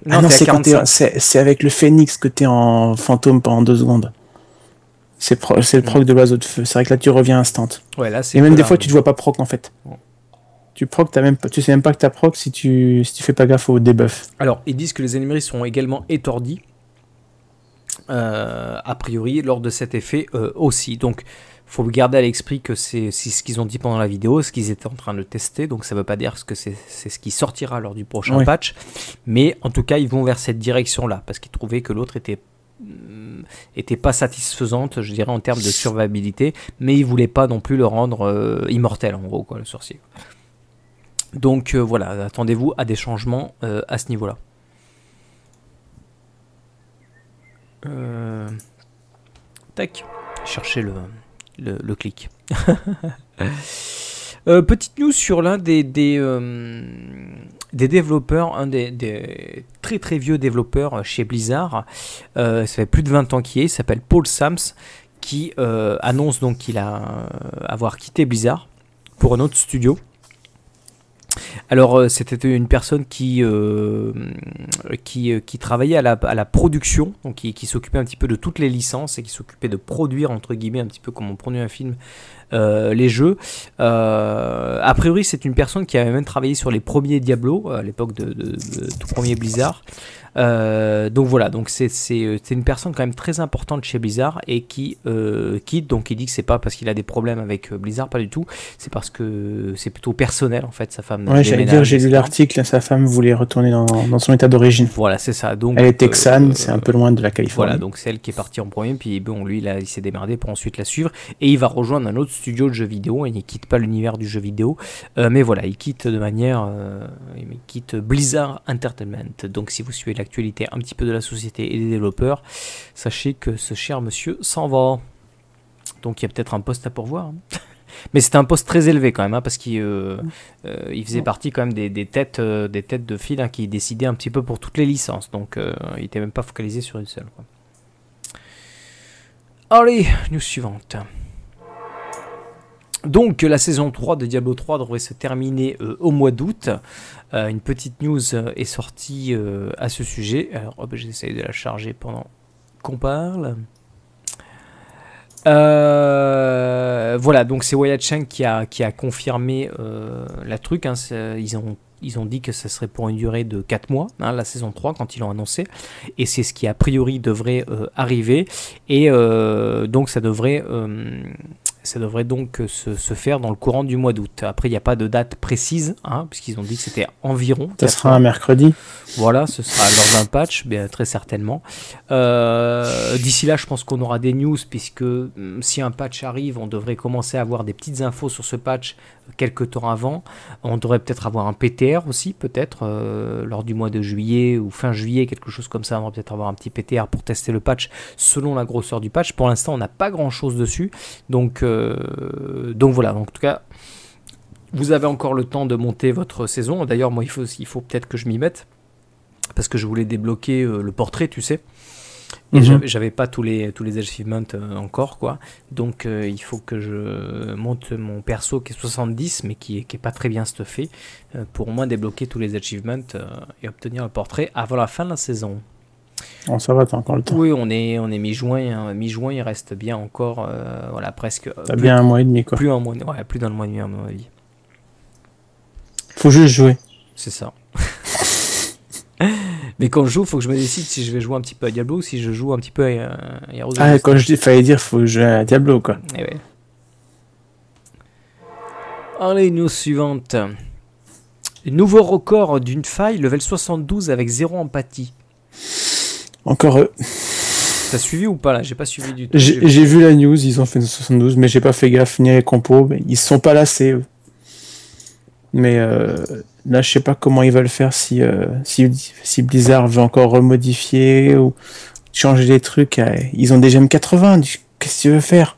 Speaker 2: Non,
Speaker 3: ah non, c'est quand t'es-
Speaker 2: 45.
Speaker 3: c'est c'est avec le phénix que t'es en fantôme pendant deux secondes. C'est pro- le proc de l'oiseau de feu. C'est vrai que là, tu reviens instant.
Speaker 2: Ouais, là.
Speaker 3: Et même des fois, tu te vois pas proc en fait.
Speaker 2: Bon.
Speaker 3: Tu proc, t'as même tu sais même pas que t'as proc si tu, si tu fais pas gaffe au debuff.
Speaker 2: Alors, ils disent que les ennemis sont également étourdis, euh, a priori, lors de cet effet euh, aussi. Donc, faut garder à l'esprit que c'est ce qu'ils ont dit pendant la vidéo, ce qu'ils étaient en train de tester. Donc, ça veut pas dire que c'est ce qui sortira lors du prochain
Speaker 3: Oui.
Speaker 2: patch. Mais en tout cas, ils vont vers cette direction-là, parce qu'ils trouvaient que l'autre était hum, était pas satisfaisante, je dirais, en termes de survivabilité, mais ils voulaient pas non plus le rendre euh, immortel, en gros, quoi, le sorcier. Donc euh, voilà, attendez-vous à des changements euh, à ce niveau-là. Euh, Tac, chercher le, le, clic. Petite news sur l'un des, des, développeurs, un des, des très très vieux développeurs chez Blizzard. Ça fait plus de 20 ans qu'il est, il s'appelle Paul Sams, qui annonce donc qu'il a avoir quitté Blizzard pour un autre studio. Alors, euh, c'était une personne qui, euh, qui, euh, qui travaillait à la, à la production, donc qui, s'occupait un petit peu de toutes les licences et qui s'occupait de produire, entre guillemets, un petit peu comme on produit un film, les jeux. Euh, a priori, c'est une personne qui avait même travaillé sur les premiers Diablo, à l'époque de, de- de tout premier Blizzard. Euh, donc voilà, donc c'est une personne quand même très importante chez Blizzard et qui euh, quitte. Donc il dit que c'est pas parce qu'il a des problèmes avec euh, Blizzard, pas du tout. C'est parce que c'est plutôt personnel en fait. Sa femme.
Speaker 3: Ouais, j'allais dire, j'ai lu l'article, sa femme voulait retourner dans, dans son état d'origine.
Speaker 2: Voilà, c'est ça. Donc
Speaker 3: Elle est texane,
Speaker 2: euh,
Speaker 3: c'est un peu loin de la Californie.
Speaker 2: Voilà, donc c'est elle qui est partie en premier, puis bon, lui, là, il s'est démerdé pour ensuite la suivre, et il va rejoindre un autre studio de jeux vidéo, et il ne quitte pas l'univers du jeu vidéo, Euh, mais voilà, il quitte de manière, euh, il quitte Blizzard Entertainment. Donc si vous suivez l'actualité un petit peu de la société et des développeurs, sachez que ce cher monsieur s'en va. Donc il y a peut-être un poste à pourvoir. hein. Mais c'était un poste très élevé quand même, hein, parce qu'il euh, euh, il faisait partie quand même des, des têtes, euh, des têtes de file hein, qui décidaient un petit peu pour toutes les licences. Donc il n'était même pas focalisé sur une seule. quoi. Allez, news suivante. Donc la saison 3 de Diablo 3 devrait se terminer euh, au mois d'août. Euh, une petite news euh, est sortie à ce sujet. Alors hop, j'essaie de la charger pendant qu'on parle. Voilà, donc c'est Wyatt Chang qui a, confirmé la truc. hein, ils, ont, dit que ça serait pour une durée de 4 mois, hein, la saison 3, quand ils l'ont annoncé. Et c'est ce qui a priori devrait arriver. Et donc ça devrait, ça devrait donc se, se faire dans le courant du mois d'août. Après, il n'y a pas de date précise, hein, puisqu'ils ont dit que c'était environ.
Speaker 3: Ça
Speaker 2: 4
Speaker 3: sera un mercredi.
Speaker 2: Voilà, ce sera lors d'un patch, bien, très certainement. Euh, D'ici là, je pense qu'on aura des news, puisque hum, si un patch arrive, on devrait commencer à avoir des petites infos sur ce patch quelques temps avant. On devrait peut-être avoir un PTR aussi, peut-être, euh, lors du mois de juillet ou fin juillet, quelque chose comme ça. On va peut-être avoir un petit PTR pour tester le patch selon la grosseur du patch. Pour l'instant, on n'a pas grand-chose dessus. Donc, euh, donc voilà, en tout cas... Vous avez encore le temps de monter votre saison. D'ailleurs, moi, il faut, il faut peut-être que je m'y mette parce que je voulais débloquer euh, le portrait, tu sais. Et
Speaker 3: Mhm.
Speaker 2: j'avais- pas tous les, tous les achievements euh, encore, quoi. Donc euh, il faut que je monte mon perso qui est 70, mais qui est, qui est pas très bien stuffé, euh, pour au moins débloquer tous les achievements euh, et obtenir le portrait avant la fin de la saison.
Speaker 3: Bon, ça va, t'as encore le temps.
Speaker 2: Oui, on est, on est mi-juin, hein. mi-juin, il reste bien encore, euh, voilà, presque. euh,
Speaker 3: T'as bien un mois et demi, quoi.
Speaker 2: plus, un mois, ouais, plus d'un mois et demi, à mon avis.
Speaker 3: Faut juste jouer.
Speaker 2: C'est ça. Mais quand je joue, faut que je me décide si je vais jouer un petit peu à Diablo ou si je joue un petit peu à, euh, Heroes of
Speaker 3: Ah, quand je dis, fallait dire, faut jouer à Diablo, quoi.
Speaker 2: Eh ouais. Allez, news suivante. Nouveau record d'une faille, level 72 avec zéro empathie.
Speaker 3: Encore eux.
Speaker 2: T'as suivi ou pas là? J'ai pas suivi du tout.
Speaker 3: J'ai vu la news, ils ont fait une 72, mais j'ai pas fait gaffe ni les compos. mais Ils se sont pas lassés. eux. Mais euh, là, je sais pas comment ils veulent faire si, euh, si, si Blizzard veut encore remodifier ou changer des trucs. euh, Ils ont des gemmes 80. du- Qu'est-ce que tu veux faire?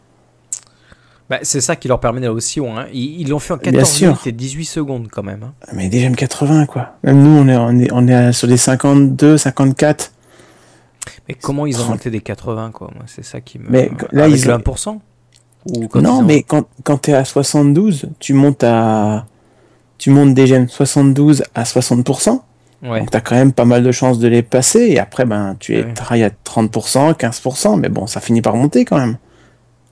Speaker 2: Bah, c'est ça qui leur permet d'aller aussi loin. hein. Ils l'ont fait en
Speaker 3: Bien
Speaker 2: 14
Speaker 3: sûr.
Speaker 2: minutes et 18 secondes quand même. hein.
Speaker 3: Mais des gemmes 80, quoi. Même nous, on est, on est, on est sur des 52, 54.
Speaker 2: Mais comment ils ont monté des 80 quoi Moi, c'est ça qui me.
Speaker 3: Mais là,
Speaker 2: Avec
Speaker 3: ils
Speaker 2: le
Speaker 3: ont-
Speaker 2: 1% Ou quand ils
Speaker 3: Non,
Speaker 2: ont-
Speaker 3: mais quand, quand tu es à 72, tu montes à. Tu montes des gemmes 72 à 60%.
Speaker 2: Ouais.
Speaker 3: Donc tu as quand même pas mal de chances de les passer. Et après, ben, tu es
Speaker 2: Ouais.
Speaker 3: travailles à 30%, 15%. Mais bon, ça finit par monter quand même.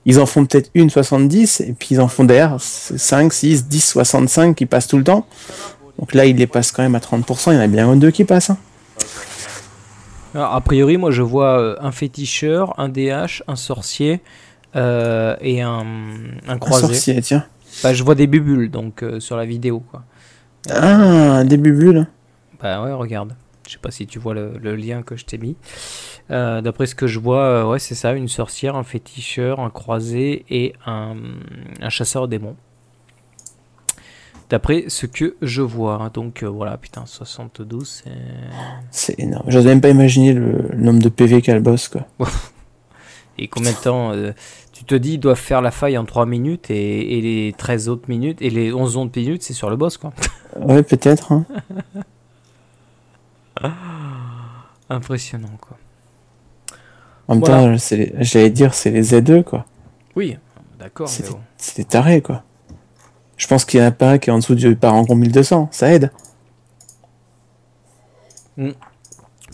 Speaker 3: Ils en font peut-être une 70. Et puis ils en font derrière 5, 6, 10, 65 qui passent tout le temps. Donc là, ils les passent quand même à 30%. Il y en a bien deux qui passent. hein.
Speaker 2: Alors, a priori, moi je vois euh, un féticheur, un DH, un sorcier euh, et un, un
Speaker 3: Un
Speaker 2: croisé.
Speaker 3: sorcier, tiens.
Speaker 2: Bah, je vois des bubules donc euh, sur la vidéo quoi.
Speaker 3: Ah, des bubules.
Speaker 2: Bah ouais, regarde. Je sais pas si tu vois le, le lien que je t'ai mis. Euh, D'après ce que je vois, ouais, c'est ça une sorcière, un féticheur, un croisé et un, un chasseur démon. D'après ce que je vois. Donc euh, voilà, putain, 72, c'est.
Speaker 3: C'est énorme. J'ose même pas imaginer le, le nombre de PV qu'a le boss, quoi.
Speaker 2: Et combien de temps euh, Tu te dis, ils doivent faire la faille en 3 minutes et, et les 13 autres minutes et les 11 autres minutes, c'est sur le boss quoi.
Speaker 3: Ouais, peut-être. hein.
Speaker 2: Impressionnant quoi.
Speaker 3: En même
Speaker 2: Voilà.
Speaker 3: temps, j'allais dire, c'est les Z2, quoi.
Speaker 2: Oui, d'accord.
Speaker 3: C'est
Speaker 2: mais bon.
Speaker 3: c'est des tarés, quoi. Je pense qu'il y en a pas un qui est en dessous du Parangon 1200. Ça aide.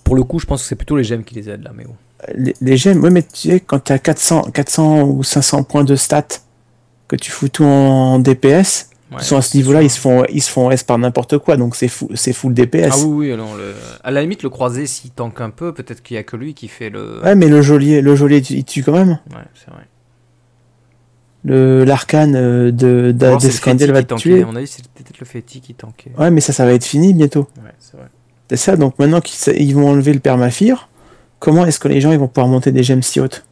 Speaker 2: Pour le coup, je pense que c'est plutôt les gemmes qui les aident là, mais bon.
Speaker 3: Les, les gemmes, ouais, mais tu sais, quand tu as 400, 400 ou 500 points de stats, que tu fous tout en DPS,
Speaker 2: Ouais,
Speaker 3: ils sont à ce niveau-là, ils se font, ils se font S par n'importe quoi, donc c'est fou, c'est full DPS.
Speaker 2: Ah oui, oui, alors le... à la limite, le croisé, s'il tank un peu, peut-être qu'il y a que lui qui fait le.
Speaker 3: Ouais, mais le geôlier, le geôlier, il tue quand même.
Speaker 2: Ouais, c'est vrai.
Speaker 3: Le l'arcane euh, de d'Escandel va te tuer.
Speaker 2: À mon avis, c'est peut-être le Féti qui tankait.
Speaker 3: Ouais, mais ça, ça va être fini bientôt.
Speaker 2: Ouais, c'est vrai.
Speaker 3: C'est ça, donc maintenant qu'ils ils vont enlever le permaphire, comment est-ce que les gens ils vont pouvoir monter des gemmes si hautes?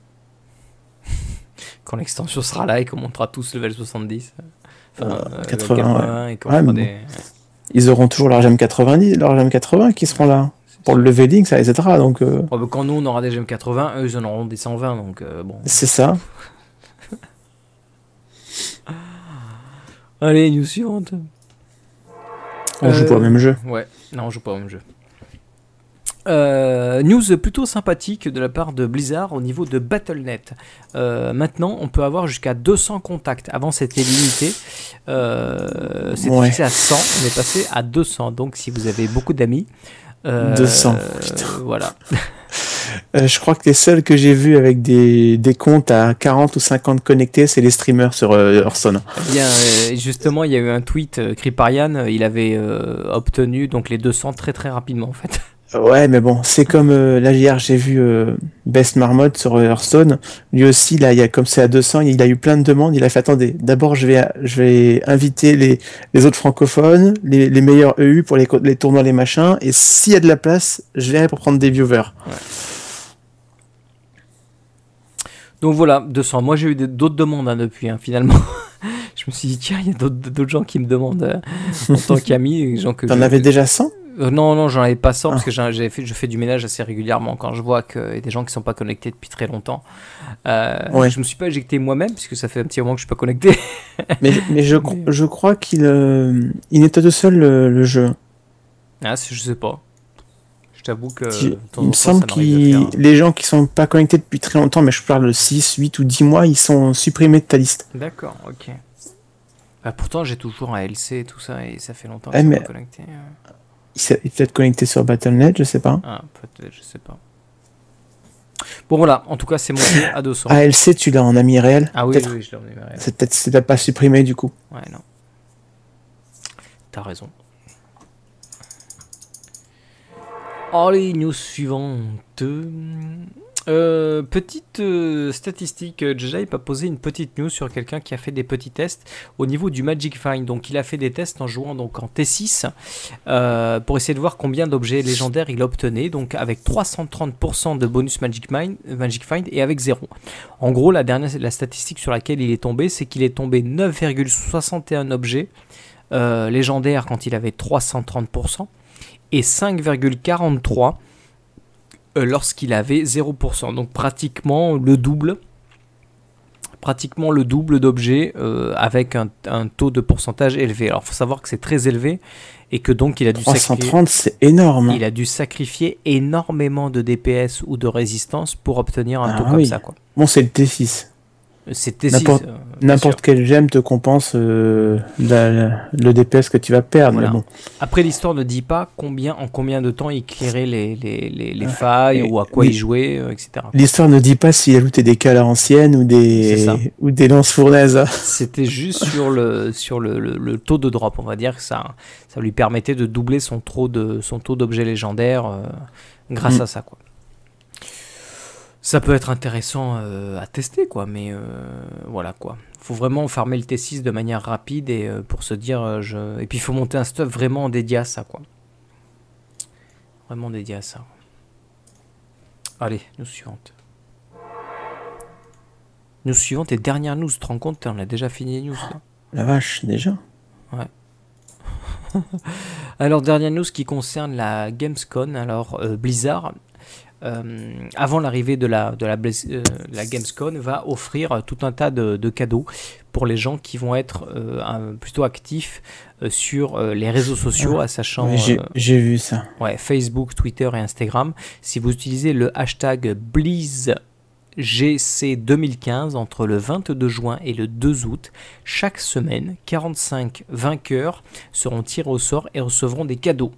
Speaker 2: Quand l'extension sera là et qu'on montera tous level 70. Enfin,
Speaker 3: Euh,
Speaker 2: euh, level
Speaker 3: 80,
Speaker 2: 80 et qu'on
Speaker 3: Ouais,
Speaker 2: des.
Speaker 3: Ils auront toujours leur gemme 90, leur gemme 80 qui seront là pour le leveling, ça, etc. Donc euh,
Speaker 2: Ouais, bah, quand nous on aura des gemmes 80, eux ils en auront des 120, donc euh, bon.
Speaker 3: c'est ça.
Speaker 2: Allez, news suivante.
Speaker 3: On joue pas au même jeu.
Speaker 2: Ouais, non, on joue pas au même jeu. Euh, news plutôt sympathique de la part de Blizzard au niveau de Battle.net. Euh, maintenant, on peut avoir jusqu'à 200 contacts. Avant, c'était limité. Euh, c'était
Speaker 3: Ouais.
Speaker 2: fixé à 100. On est passé à 200. Donc, si vous avez beaucoup d'amis. euh,
Speaker 3: 200,
Speaker 2: euh,
Speaker 3: putain.
Speaker 2: voilà.
Speaker 3: Euh, je crois que les seuls que j'ai vus avec des, des comptes à 40 ou 50 connectés, c'est les streamers sur euh, Hearthstone.
Speaker 2: Eh Bien, euh, justement, il y a eu un tweet. Kriparian, euh, il avait obtenu donc les 200 très très rapidement en fait.
Speaker 3: Ouais, mais bon, c'est comme là hier, j'ai vu Best Marmot sur Hearthstone. Lui aussi, là, il y a comme c'est à 200, il a eu plein de demandes. Il a fait attendez, d'abord je vais je vais inviter les, les autres francophones, les, les meilleurs EU pour les, les tournois, les machins, et s'il y a de la place, je verrai pour prendre des viewers.
Speaker 2: Donc voilà, 200. Moi j'ai eu d'autres demandes hein, depuis, hein, finalement. je me suis dit, tiens, il y a d'autres gens qui me demandent euh, en tant qu'ami.
Speaker 3: T'en
Speaker 2: je-
Speaker 3: avais déjà 100
Speaker 2: Euh, Non, non, j'en avais pas 100 parce
Speaker 3: Ah.
Speaker 2: que j'ai fait, je fais du ménage assez régulièrement quand je vois qu'il y a des gens qui sont pas connectés depuis très longtemps. Euh,
Speaker 3: Ouais.
Speaker 2: Je me suis pas éjecté moi-même puisque ça fait un petit moment que je suis pas connecté.
Speaker 3: Mais, mais je, cro- je crois qu'il euh, il nettoie tout seul le, le jeu.
Speaker 2: ah, je sais pas. Je t'avoue que. Temps
Speaker 3: il
Speaker 2: en
Speaker 3: me
Speaker 2: temps,
Speaker 3: semble que
Speaker 2: faire.
Speaker 3: les gens qui sont pas connectés depuis très longtemps, mais je parle de 6, 8 ou 10 mois, ils sont supprimés de ta liste.
Speaker 2: D'accord, ok. Bah, pourtant, j'ai toujours un LC et tout ça et ça fait longtemps que
Speaker 3: Eh,
Speaker 2: je suis
Speaker 3: mais-
Speaker 2: pas connecté. euh.
Speaker 3: Il est peut-être connecté sur Battle.net, je sais pas.
Speaker 2: Ah, peut-être, je sais pas. Bon, voilà, en tout cas, c'est monté à 200.
Speaker 3: ALC, tu l'as en ami réel?
Speaker 2: Ah oui, oui, je l'ai elle.
Speaker 3: C'est peut-être c'est peut-être pas supprimé du coup.
Speaker 2: Ouais, non. T'as raison. Allez, news suivante. Euh, petite euh, statistique, euh, Jaja a posé une petite news sur quelqu'un qui a fait des petits tests au niveau du Magic Find. Donc il a fait des tests en jouant donc en T6 euh, pour essayer de voir combien d'objets légendaires il obtenait. Donc avec 330% de bonus Magic, Find et avec 0. En gros, la dernière la statistique sur laquelle il est tombé, c'est qu'il est tombé 9,61 objets légendaires quand il avait 330% et 5,43 euh, lorsqu'il avait 0%. Donc pratiquement le double. Pratiquement le double d'objets euh, avec un, un taux de pourcentage élevé. Alors faut savoir que c'est très élevé et que donc il a dû sacrifier,
Speaker 3: 330, c'est énorme.
Speaker 2: il a dû sacrifier énormément de DPS ou de résistance pour obtenir un
Speaker 3: Ah
Speaker 2: taux comme ça. quoi.
Speaker 3: Bon, c'est le T6.
Speaker 2: C'était
Speaker 3: N'importe-
Speaker 2: si, euh,
Speaker 3: N'importe quel gemme te compense euh, la- la- le DPS que tu vas perdre.
Speaker 2: Voilà.
Speaker 3: Mais bon,
Speaker 2: Après, l'histoire ne dit pas combien, en combien de temps il clairait les, les, les, les failles
Speaker 3: Et-
Speaker 2: ou à quoi il jouait, euh, etc.
Speaker 3: l'histoire ne dit pas s'il ajoutait des cales à l'ancienne ou des ou des lances fournaises.
Speaker 2: C'était juste sur le, sur le, le- le taux de drop, on va dire que ça, ça lui permettait de doubler son, taux de, son taux d'objets légendaires euh, grâce
Speaker 3: Mm.
Speaker 2: à ça. Quoi. Ça peut être intéressant euh, à tester, quoi, mais euh, voilà quoi. Faut vraiment farmer le T6 de manière rapide et euh, pour se dire, je... et puis il faut monter un stuff vraiment dédié à ça, quoi. Vraiment dédié à ça. Allez, news suivante. News suivante et dernière news, tu te rends compte, on a déjà fini les news. là?
Speaker 3: La vache, déjà?
Speaker 2: Alors, dernière news qui concerne la Gamescom. Alors, euh, Blizzard, euh, avant l'arrivée de la, de la, euh, Gamescom, va offrir tout un tas de, de cadeaux pour les gens qui vont être euh, un- plutôt actifs euh, sur euh, les réseaux sociaux, à sachant
Speaker 3: Ouais, J'ai
Speaker 2: euh,
Speaker 3: vu ça.
Speaker 2: ouais, Facebook, Twitter et Instagram. Si vous utilisez le hashtag BlizzGC2015 entre le 22 juin et le 2 août, chaque semaine, 45 vainqueurs seront tirés au sort et recevront des cadeaux.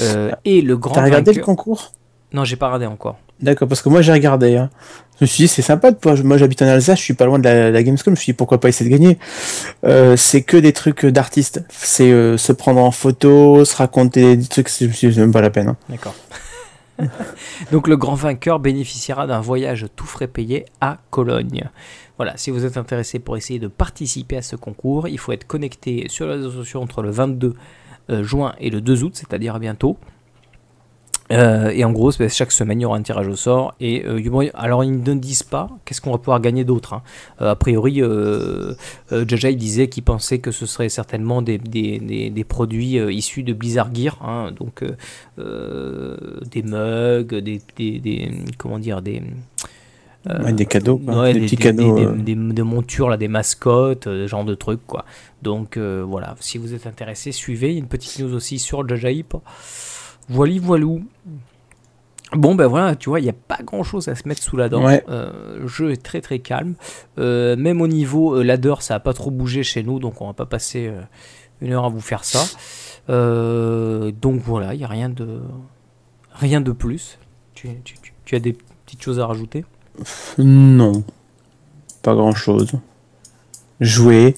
Speaker 2: Euh, et le grand
Speaker 3: T'as regardé le concours?
Speaker 2: Non, j'ai pas regardé encore.
Speaker 3: D'accord, parce que moi j'ai regardé. hein. Je me suis dit, c'est sympa de pouvoir. Moi j'habite en Alsace, je suis pas loin de la, la Gamescom. Je me suis dit, pourquoi pas essayer de gagner Euh, C'est que des trucs d'artistes. C'est euh, se prendre en photo, se raconter des trucs. Je me suis dit, c'est même pas la peine. hein.
Speaker 2: D'accord. Donc le grand vainqueur bénéficiera d'un voyage tout frais payé à Cologne. Voilà, si vous êtes intéressé pour essayer de participer à ce concours, il faut être connecté sur les réseaux sociaux entre le 22 euh, juin et le 2 août, c'est-à-dire bientôt. Euh, et en gros, chaque semaine, il y aura un tirage au sort. Et euh, bon, alors, ils ne disent pas qu'est-ce qu'on va pouvoir gagner d'autre. hein. Euh, a priori, Jaja il disait qu'il pensait que ce serait certainement des, des- des- des produits issus de Blizzard Gear, hein, donc des mugs, des, comment dire, des
Speaker 3: Ouais, des cadeaux, quoi.
Speaker 2: ouais,
Speaker 3: des, petits cadeaux.
Speaker 2: des- montures, là, des mascottes, ce genre de trucs, quoi. Donc voilà, si vous êtes intéressé, suivez. Il y a une petite news aussi sur Jaja Hype. Voilà, voilou. Bon, ben voilà, tu vois, il n'y a pas grand chose à se mettre sous la dent.
Speaker 3: Ouais.
Speaker 2: Euh, le jeu est très très calme. Euh, même au niveau euh, ladder, ça n'a pas trop bougé chez nous, donc on va pas passer une heure à vous faire ça. Donc voilà, il n'y a rien de, rien de plus. Tu, tu- tu- tu as des petites choses à rajouter?
Speaker 3: Non, pas grand chose. Jouez,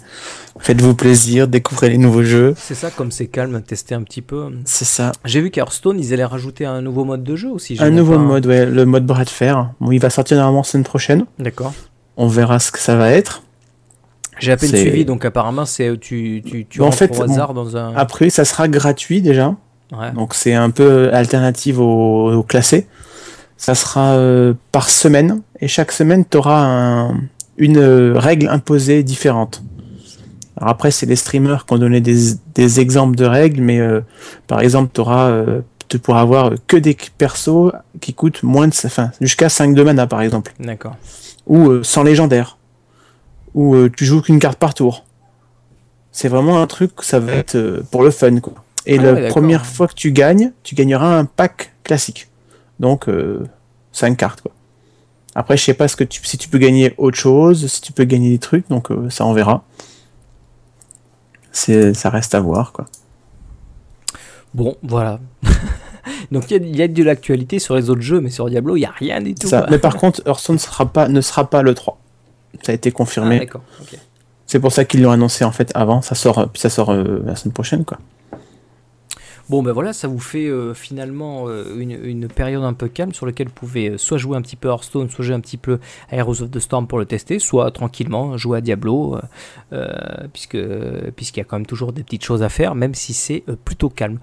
Speaker 3: faites-vous plaisir, découvrez les nouveaux jeux.
Speaker 2: C'est ça, comme c'est calme, tester un petit peu.
Speaker 3: C'est ça.
Speaker 2: J'ai vu qu'Hearthstone, ils allaient rajouter un nouveau mode de jeu aussi.
Speaker 3: Un nouveau
Speaker 2: pas-
Speaker 3: mode, ouais, le mode bras de fer. Bon, il va sortir normalement la semaine prochaine.
Speaker 2: D'accord.
Speaker 3: On verra ce que ça va être.
Speaker 2: J'ai à peine suivi, donc apparemment, c'est tu, tu, tu
Speaker 3: Bon, en fait,
Speaker 2: au hasard dans un.
Speaker 3: Après, ça sera gratuit déjà.
Speaker 2: Ouais.
Speaker 3: Donc c'est un peu alternative au, au classé. Ça sera euh, par semaine et chaque semaine tu auras une euh, règle imposée différente. Alors après c'est les streamers qui ont donné des, des exemples de règles, mais euh, par exemple auras euh, tu pourras avoir que des persos qui coûtent moins de enfin jusqu'à 5 de mana par exemple
Speaker 2: D'accord.
Speaker 3: ou euh, sans légendaire ou euh, tu joues qu'une carte par tour. C'est vraiment un truc ça va être pour le fun quoi. Et
Speaker 2: Ah
Speaker 3: la
Speaker 2: ouais,
Speaker 3: première fois que tu gagnes, tu gagneras un pack classique. Donc 5 cartes quoi. Après je sais pas ce que tu, si tu peux gagner autre chose, si tu peux gagner des trucs, donc ça on verra. C'est ça reste à voir quoi.
Speaker 2: Bon, voilà. donc il y a- il y, a de l'actualité sur les autres jeux, mais sur Diablo, il n'y a rien du tout.
Speaker 3: Ça. Mais par contre Hearthstone sera pas, ne sera pas le 3. Ça a été
Speaker 2: Ah,
Speaker 3: confirmé.
Speaker 2: d'accord. ok.
Speaker 3: c'est pour ça qu'ils l'ont annoncé en fait avant. Ça sort, puis ça sort euh, la semaine prochaine quoi.
Speaker 2: Bon, ben voilà, ça vous fait euh, finalement euh, une, une période un peu calme sur laquelle vous pouvez euh, soit jouer un petit peu Hearthstone, soit jouer un petit peu à Heroes of the Storm pour le tester, soit tranquillement jouer à Diablo, euh, puisque puisqu'il y a quand même toujours des petites choses à faire, même si c'est plutôt calme.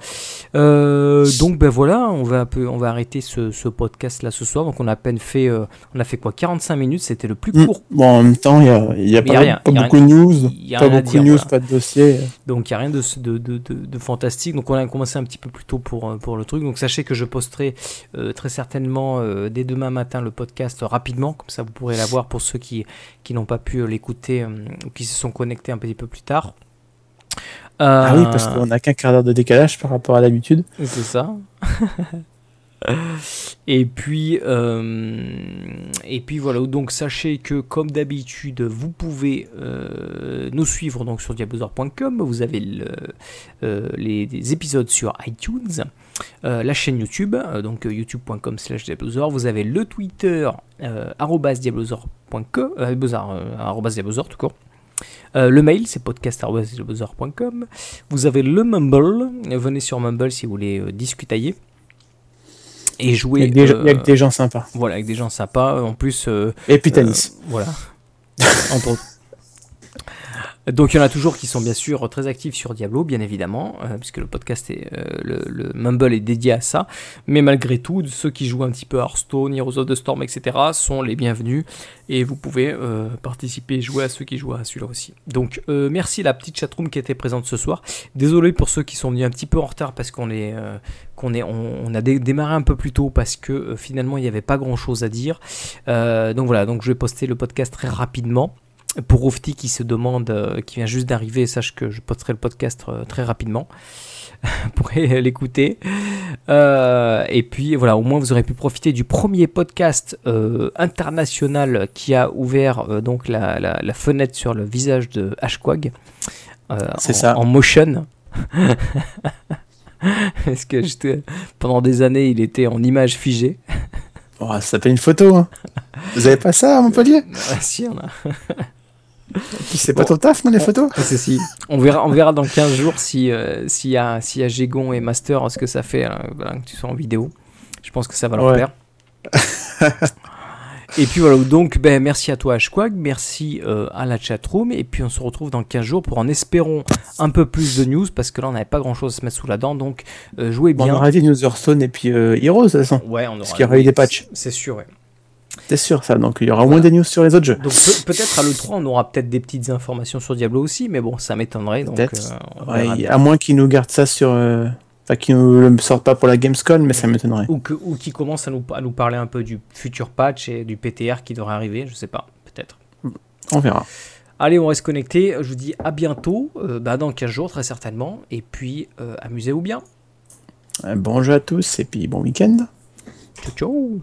Speaker 2: Donc ben voilà, on va un peu, on va arrêter ce, ce podcast là ce soir. Donc on a à peine fait, on a fait quoi, 45 minutes, c'était le plus
Speaker 3: Mm.
Speaker 2: court
Speaker 3: Bon, en même temps, il y a, y a
Speaker 2: Mais y
Speaker 3: pas,
Speaker 2: a rien,
Speaker 3: pas
Speaker 2: y a
Speaker 3: beaucoup de news,
Speaker 2: y a
Speaker 3: pas beaucoup de news,
Speaker 2: voilà.
Speaker 3: pas de dossier.
Speaker 2: Donc il n'y a rien de, de, de, de, de fantastique. Donc on a commencé un petit peu plus tôt pour, euh, pour le truc. Donc sachez que je posterai euh, très certainement euh, dès demain matin le podcast rapidement. Comme ça vous pourrez l'avoir pour ceux qui, qui n'ont pas pu l'écouter ou qui se sont connectés un petit peu plus tard.
Speaker 3: Ah oui, parce qu'on a qu'un quart d'heure de décalage par rapport à l'habitude.
Speaker 2: c'est ça. et puis, euh, et puis voilà. Donc sachez que comme d'habitude, vous pouvez euh, nous suivre donc sur diablozor.com. Vous avez euh, les, des épisodes sur iTunes, la chaîne YouTube, donc youtube.com/slash diablozor. Vous avez le Twitter arobase diablozor tout court. Le mail, c'est podcast.com. Vous avez le Mumble. Venez sur Mumble si vous voulez euh, discutailler. Et jouer.
Speaker 3: y a que des,
Speaker 2: euh,
Speaker 3: des gens sympas.
Speaker 2: Voilà, avec des gens sympas. En plus. euh,
Speaker 3: Et puis Tanis.
Speaker 2: euh, voilà. Entre autres. Donc il y en a toujours qui sont bien sûr très actifs sur Diablo, bien évidemment, euh, puisque le podcast est euh, le, le Mumble est dédié à ça. Mais malgré tout, ceux qui jouent un petit peu à Hearthstone, Heroes of the Storm, etc., sont les bienvenus et vous pouvez euh, participer et jouer à ceux qui jouent à celui-là aussi. Donc merci la petite chatroom qui était présente ce soir. Désolé pour ceux qui sont venus un petit peu en retard parce qu'on est a dé- démarré un peu plus tôt parce que finalement il n'y avait pas grand chose à dire. Donc voilà, donc je vais poster le podcast très rapidement. Pour Rofti qui se demande, euh, qui vient juste d'arriver, sache que je posterai le podcast euh, très rapidement. vous pourrez l'écouter. Euh, et puis voilà, au moins vous aurez pu profiter du premier podcast euh, international qui a ouvert euh, donc la, la- la fenêtre sur le visage de Ashquag.
Speaker 3: C'est ça.
Speaker 2: En motion. Parce que pendant des années, il était en image figée.
Speaker 3: Oh, ça s'appelle une photo. hein. Vous avez pas ça à Montpellier?
Speaker 2: Ah, si, on a.
Speaker 3: C'est pas
Speaker 2: Bon.
Speaker 3: ton taf, non, les photos
Speaker 2: Ah, si. On verra, on verra dans 15 jours si, euh, s'il y, a, s'il y a Gégon et Master, ce que ça fait euh, voilà, que tu sois en vidéo. Je pense que ça va leur
Speaker 3: Ouais.
Speaker 2: plaire. et puis voilà, donc ben, merci à toi Ashquag, merci euh, à la chatroom, et puis on se retrouve dans 15 jours pour en espérons un peu plus de news, parce que là on n'avait pas grand chose à se mettre sous la dent, donc euh, jouez
Speaker 3: Bon,
Speaker 2: bien.
Speaker 3: on aura dit News Hearthstone et puis Heroes, de toute façon.
Speaker 2: Ouais, on aura
Speaker 3: Parce qu'il y aura eu des patchs.
Speaker 2: C'est sûr, ouais.
Speaker 3: T'es sûr, ça. Donc il y aura au moins des news sur les autres jeux.
Speaker 2: Donc peut- peut-être à l'E3 on aura peut-être des petites informations sur Diablo aussi, mais bon, ça m'étonnerait. Donc,
Speaker 3: Peut-être.
Speaker 2: euh,
Speaker 3: Ouais, à moins qu'ils nous gardent ça sur. euh, Enfin, qu'ils nous le sortent pas pour la Gamescom, mais ça m'étonnerait.
Speaker 2: Ou, que, ou qui commence à nous, à nous parler un peu du futur patch et du PTR qui devrait arriver, je sais pas, peut-être.
Speaker 3: On verra.
Speaker 2: Allez, on reste connecté. Je vous dis à bientôt, euh, bah, dans 15 jours très certainement. Et puis, euh, amusez-vous bien.
Speaker 3: Bon jeu à tous et puis bon week-end.
Speaker 2: Ciao, ciao